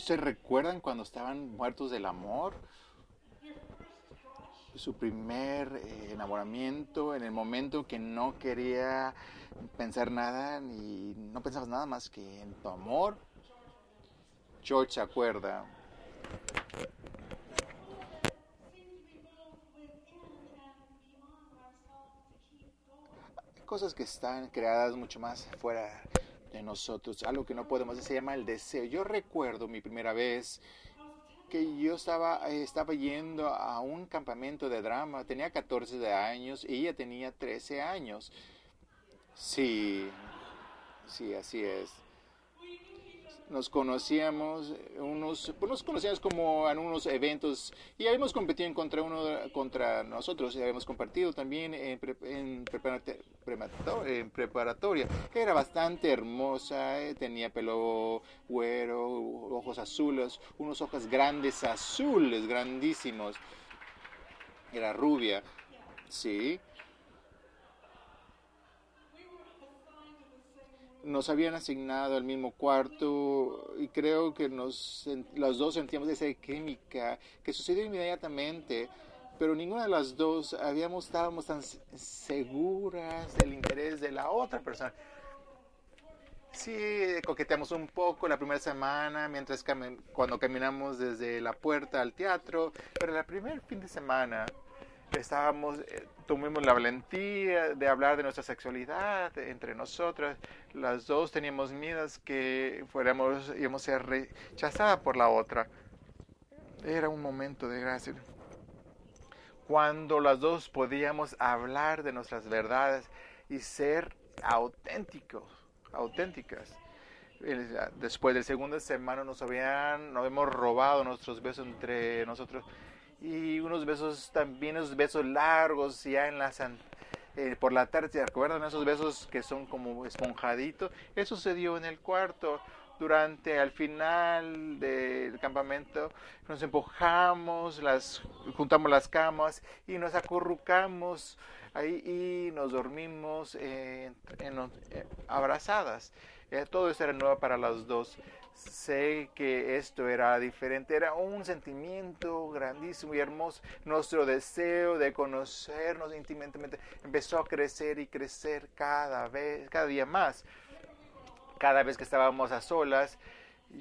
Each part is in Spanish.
¿Ustedes recuerdan cuando estaban muertos del amor? Su primer eh, enamoramiento, en el momento que no quería pensar nada y no pensabas nada más que en tu amor. George se acuerda. Cosas que están creadas mucho más fuera de nosotros, algo que no podemos, se llama el deseo. Yo recuerdo mi primera vez que yo estaba, eh, estaba yendo a un campamento de drama, tenía 14 años y ella tenía 13 años. Sí, sí, así es nos conocíamos, unos, pues nos conocíamos como en unos eventos y habíamos competido contra uno contra nosotros y habíamos compartido también en, en, en preparatoria. Era bastante hermosa, eh, tenía pelo güero, ojos azules, unos ojos grandes azules, grandísimos. Era rubia, sí. Nos habían asignado el mismo cuarto y creo que nos, los dos sentíamos esa química que sucedió inmediatamente, pero ninguna de las dos habíamos, estábamos tan seguras del interés de la otra persona. Sí, coqueteamos un poco la primera semana, mientras cuando caminamos desde la puerta al teatro, pero el primer fin de semana estábamos, eh, tuvimos la valentía de hablar de nuestra sexualidad entre nosotras. Las dos teníamos miedos que fuéramos, íbamos a ser rechazadas por la otra. Era un momento de gracia. Cuando las dos podíamos hablar de nuestras verdades y ser auténticos, auténticas. Después del segundo semana nos habían, nos hemos robado nuestros besos entre nosotros y unos besos también, unos besos largos ya en la eh, por la tarde, ¿se acuerdan esos besos que son como esponjaditos? Eso se dio en el cuarto. Durante al final del campamento nos empujamos, las, juntamos las camas y nos acurrucamos ahí y nos dormimos eh, abrazadas. Eh, todo eso era nuevo para las dos sé que esto era diferente, era un sentimiento grandísimo y hermoso. Nuestro deseo de conocernos íntimamente empezó a crecer y crecer cada vez, cada día más. Cada vez que estábamos a solas,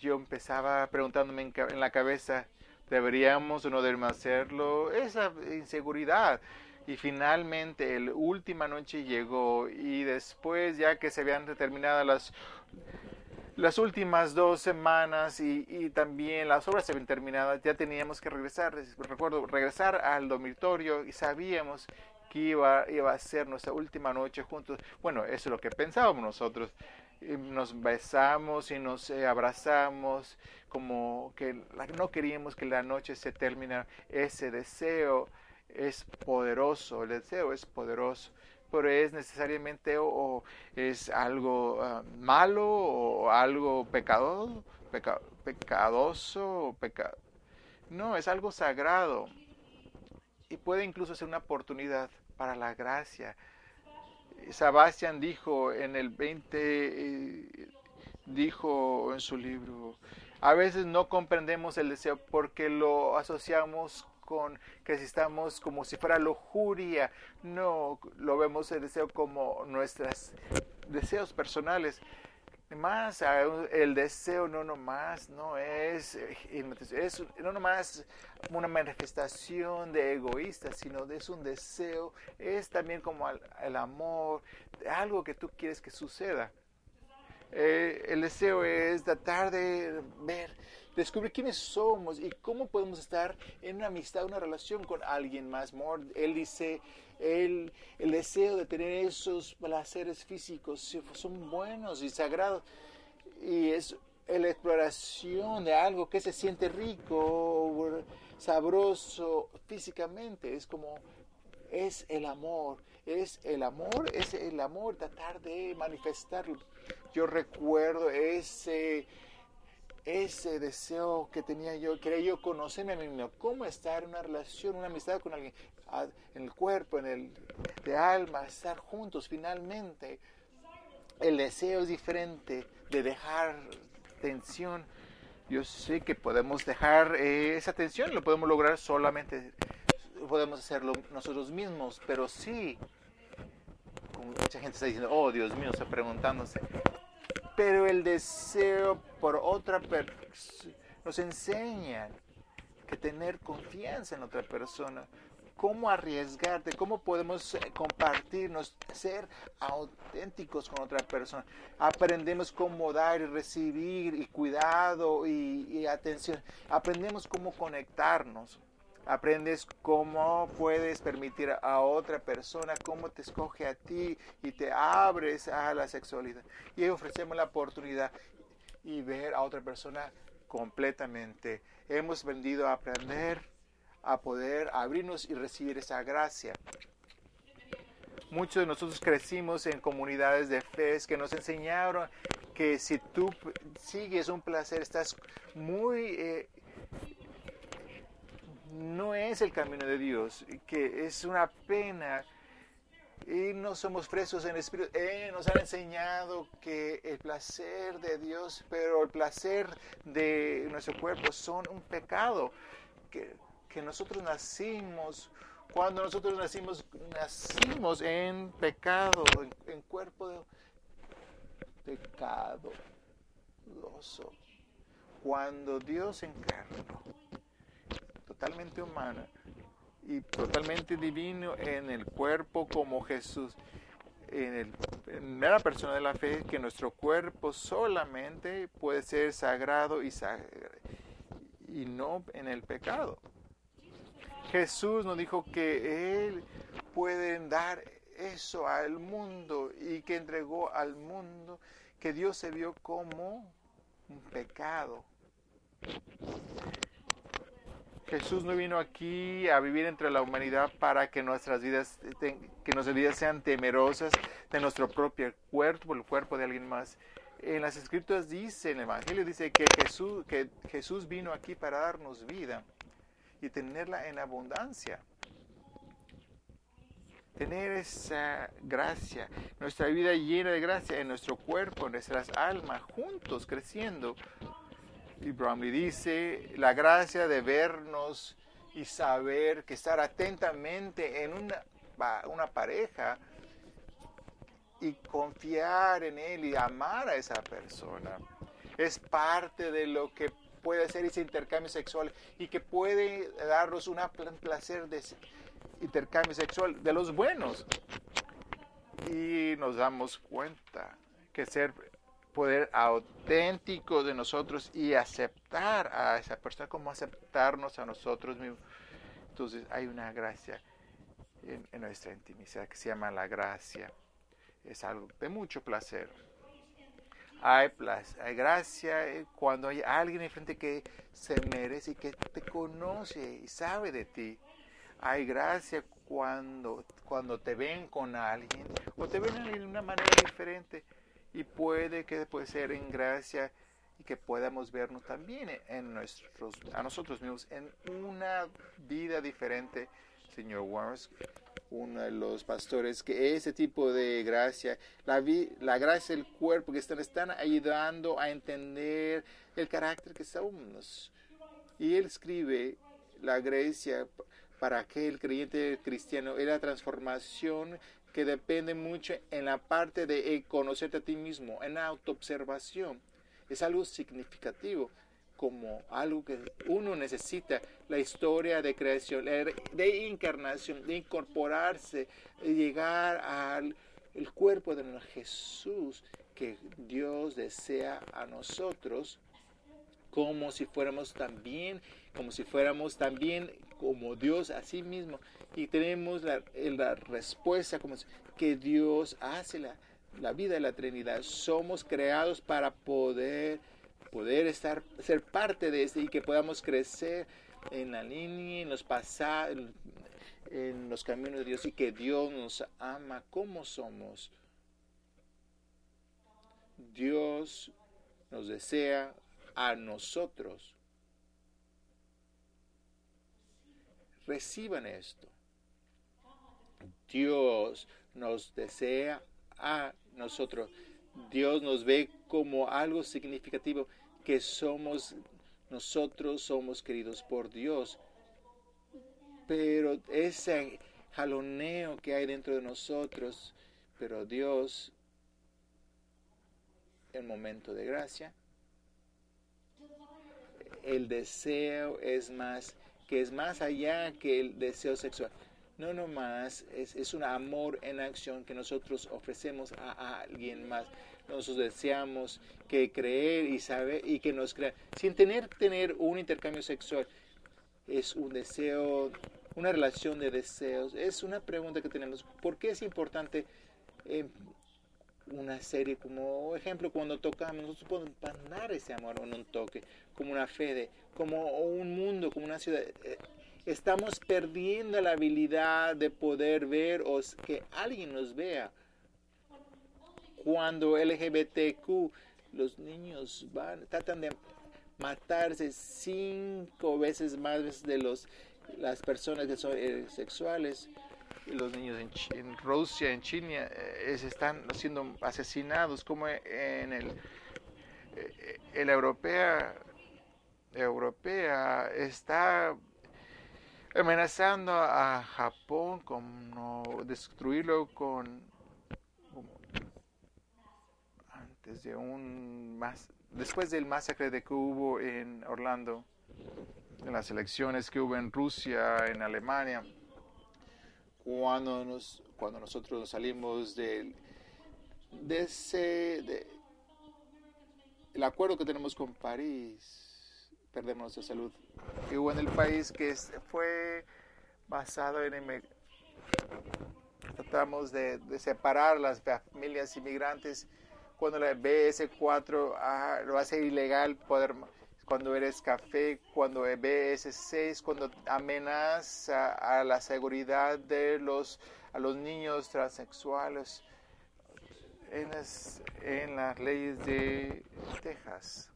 yo empezaba preguntándome en, la cabeza, ¿deberíamos o no deberíamos hacerlo? Esa inseguridad. Y finalmente, la última noche llegó y después, ya que se habían determinado las las últimas dos semanas y, también las obras se habían terminado, ya teníamos que regresar, recuerdo, regresar al dormitorio y sabíamos que iba, iba a ser nuestra última noche juntos. Bueno, eso es lo que pensábamos nosotros. nos besamos y nos eh, abrazamos como que no queríamos que la noche se terminara. Ese deseo es poderoso, el deseo es poderoso pero es necesariamente o, es algo ah, malo o algo pecado, pecadoso o No, es algo sagrado y puede incluso ser una oportunidad para la gracia. Sebastián dijo en el 20, eh, dijo en su libro, a veces no comprendemos el deseo porque lo asociamos con que estamos como si fuera lujuria, no lo vemos el deseo como nuestros deseos personales. Más el deseo no nomás no es, es no nomás una manifestación de egoísta, sino es un deseo, es también como el, amor, algo que tú quieres que suceda. Eh, el deseo es tratar de ver descubrir quiénes somos y cómo podemos estar en una amistad, una relación con alguien más. Él dice, el, el deseo de tener esos placeres físicos son buenos y sagrados y es la exploración de algo que se siente rico, sabroso físicamente, es como es el amor, es el amor, es el amor tratar de manifestarlo. Yo recuerdo ese ese deseo que tenía yo, quería yo conocerme a mí mismo, cómo estar en una relación, una amistad con alguien, en el cuerpo, en el de alma, estar juntos finalmente. El deseo es diferente de dejar tensión. Yo sé que podemos dejar eh, esa atención, lo podemos lograr solamente, podemos hacerlo nosotros mismos, pero sí, mucha gente está diciendo, oh Dios mío, está preguntándose, pero el deseo por otra persona nos enseña que tener confianza en otra persona, cómo arriesgarte, cómo podemos eh, compartirnos, ser auténticos con otra persona. Aprendemos cómo dar y recibir y cuidado y, atención. Aprendemos cómo conectarnos. Aprendes cómo puedes permitir a otra persona, cómo te escoge a ti y te abres a la sexualidad. Y ofrecemos la oportunidad y ver a otra persona completamente. Hemos venido a aprender a poder abrirnos y recibir esa gracia. Muchos de nosotros crecimos en comunidades de fe que nos enseñaron que si tú sigues un placer, estás muy... Eh, no es el camino de Dios, que es una pena y no somos presos en espíritu. Eh, nos han enseñado que el placer de Dios, pero el placer de nuestro cuerpo son un pecado. Que, que nosotros nacimos, cuando nosotros nacimos, nacimos en pecado, en, cuerpo de pecado. Cuando Dios encarnó, totalmente humana y totalmente divino en el cuerpo como Jesús, en, el, la persona de la fe, que nuestro cuerpo solamente puede ser sagrado y no en el pecado. Jesús nos dijo que Él puede dar eso al mundo y que entregó al mundo que Dios se vio como un pecado. Jesús no vino aquí a vivir entre la humanidad para que nuestras vidas, que nuestras vidas sean temerosas de nuestro propio cuerpo, el cuerpo de alguien más. En las escrituras dice, en el Evangelio dice que Jesús, que Jesús vino aquí para darnos vida y tenerla en abundancia. Tener esa gracia, nuestra vida llena de gracia en nuestro cuerpo, en nuestras almas, juntos creciendo. Y Bromley dice, la gracia de vernos y saber que estar atentamente en una, una pareja y confiar en él y amar a esa persona es parte de lo que puede hacer ese intercambio sexual y que puede darnos un placer de intercambio sexual de los buenos. Y nos damos cuenta que ser poder auténtico de nosotros y aceptar a esa persona como aceptarnos a nosotros mismos. Entonces hay una gracia en, nuestra intimidad que se llama la gracia. Es algo de mucho placer hay, hay gracia eh, cuando hay alguien enfrente que se merece y que te conoce y sabe de ti. Hay gracia cuando, cuando te ven con alguien o te ven de una manera diferente y puede que puede ser en gracia y que podamos vernos también en nuestros, a nosotros mismos en una vida diferente, señor Warren uno de los pastores, que ese tipo de gracia, la, la gracia del cuerpo, que están, están ayudando a entender el carácter que somos. Y él escribe la gracia para aquel creyente cristiano es la transformación que depende mucho en la parte de conocerte a ti mismo, en la autoobservación. Es algo significativo como algo que uno necesita, la historia de creación, de encarnación, de incorporarse, de llegar al el cuerpo de Jesús que Dios desea a nosotros como si fuéramos también, como si fuéramos también como Dios a sí mismo. Y tenemos la, la respuesta como que Dios hace la, la vida de la Trinidad. Somos creados para poder poder estar, ser parte de este y que podamos crecer en la línea, en los pasados, en los caminos de Dios y que Dios nos ama como somos. Dios nos desea a nosotros. Reciban esto. Dios nos desea a nosotros. Dios nos ve como algo significativo que somos nosotros somos queridos por Dios. Pero ese jaloneo que hay dentro de nosotros, pero Dios, el momento de gracia, el deseo es más, que es más allá que el deseo sexual. No nomás es, es un amor en acción que nosotros ofrecemos a, alguien más. Nosotros deseamos que creer y saber y que nos crea. Sin tener, tener un intercambio sexual, es un deseo, una relación de deseos. Es una pregunta que tenemos. ¿Por qué es importante eh, una serie como ejemplo cuando tocamos? Nosotros podemos mandar ese amor en un toque, como una fe, de, como un mundo, como una ciudad. Eh, estamos perdiendo la habilidad de poder ver o que alguien nos vea. Cuando LGBTQ, los niños van, tratan de matarse cinco veces más de los, las personas que son eh, sexuales. Los niños en, Rusia, en China, eh, están siendo asesinados como en el, eh, el europea, europea está amenazando a Japón con destruirlo con antes de un más después del masacre de que hubo en Orlando en las elecciones que hubo en Rusia en Alemania cuando nos cuando nosotros salimos de, de ese de, el acuerdo que tenemos con París perdemos nuestra salud. Que hubo en el país que fue basado en... Tratamos de, separar las familias inmigrantes. Cuando la BS4 ah, lo hace ilegal poder cuando eres café, cuando BS6, cuando amenaza a la seguridad de los, a los niños transexuales en las leyes de Texas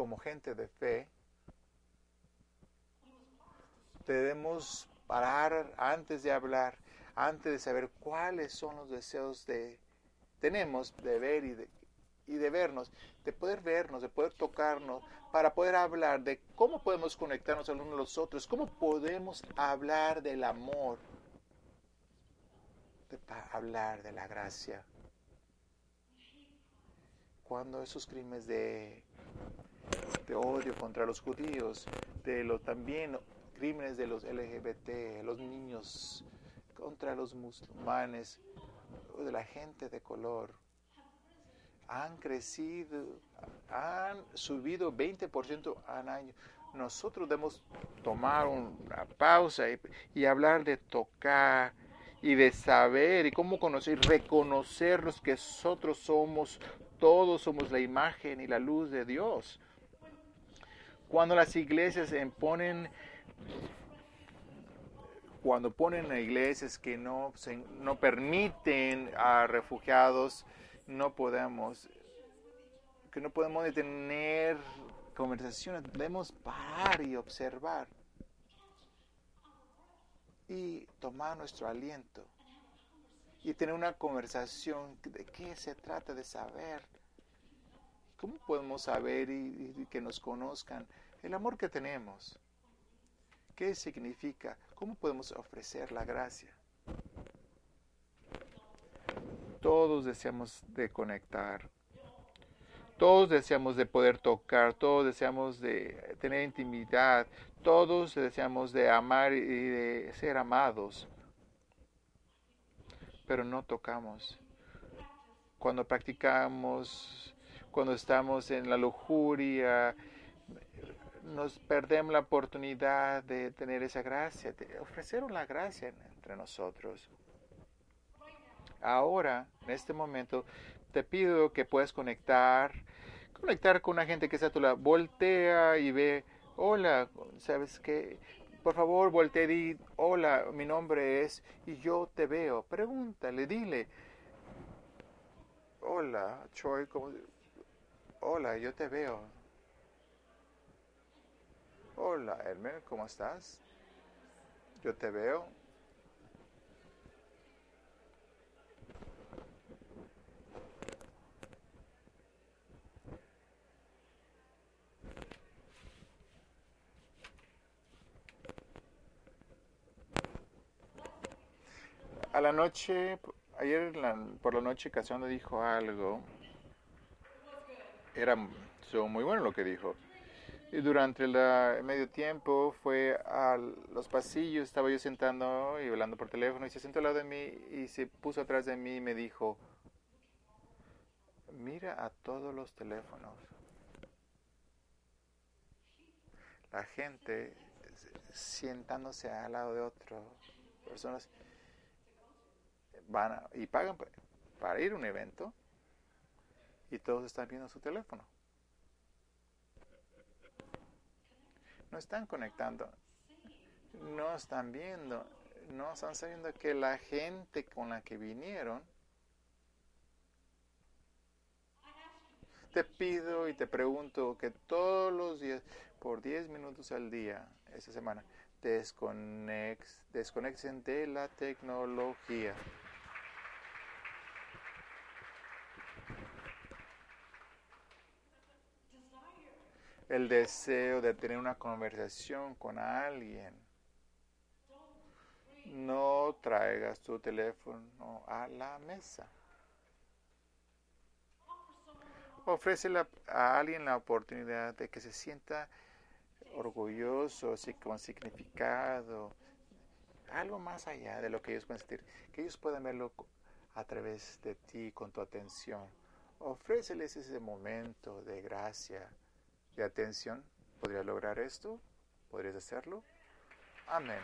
como gente de fe, debemos parar antes de hablar, antes de saber cuáles son los deseos de tenemos de ver y de, y de vernos, de poder vernos, de poder tocarnos, para poder hablar de cómo podemos conectarnos a uno a los otros, cómo podemos hablar del amor, de hablar de la gracia. Cuando esos crímenes de de odio contra los judíos, de los también crímenes de los LGBT, los niños, contra los musulmanes, de la gente de color. Han crecido, han subido 20% al año. Nosotros debemos tomar una pausa y, y hablar de tocar y de saber y cómo conocer, reconocer los que nosotros somos, todos somos la imagen y la luz de Dios cuando las iglesias ponen, cuando ponen iglesias que no, no permiten a refugiados, no podemos, que no podemos detener conversaciones, debemos parar y observar y tomar nuestro aliento y tener una conversación de qué se trata de saber ¿Cómo podemos saber y, que nos conozcan el amor que tenemos? ¿Qué significa? ¿Cómo podemos ofrecer la gracia? Todos deseamos de conectar. Todos deseamos de poder tocar, todos deseamos de tener intimidad, todos deseamos de amar y de ser amados, pero no tocamos. Cuando practicamos cuando estamos en la lujuria, nos perdemos la oportunidad de tener esa gracia, de ofrecer la gracia entre nosotros. Ahora, en este momento, te pido que puedas conectar, conectar con una gente que está a tu lado. Voltea y ve, hola, ¿sabes qué? Por favor, voltea y di, hola, mi nombre es, y yo te veo. Pregúntale, dile, hola, Troy, ¿cómo, Hola, yo te veo. Hola, Elmer, ¿cómo estás? Yo te veo. A la noche, ayer por la noche Casando dijo algo era estuvo muy bueno lo que dijo. Y durante el medio tiempo fue a los pasillos, estaba yo sentando y hablando por teléfono y se sentó al lado de mí y se puso atrás de mí y me dijo, mira a todos los teléfonos. La gente sientándose al lado de otras personas van a- y pagan pa- para ir a un evento y todos están viendo su teléfono. No están conectando, no están viendo, no están sabiendo que la gente con la que vinieron te pido y te pregunto que todos los días, por 10 minutos al día, esta semana, desconex, desconecten de la tecnología. El deseo de tener una conversación con alguien. No traigas tu teléfono a la mesa. Ofrécele a alguien la oportunidad de que se sienta orgulloso, con significado, algo más allá de lo que ellos pueden sentir, que ellos puedan verlo a través de ti, con tu atención. Ofréceles ese momento de gracia, de atención. ¿Podrías lograr esto? ¿Podrías hacerlo? Amén.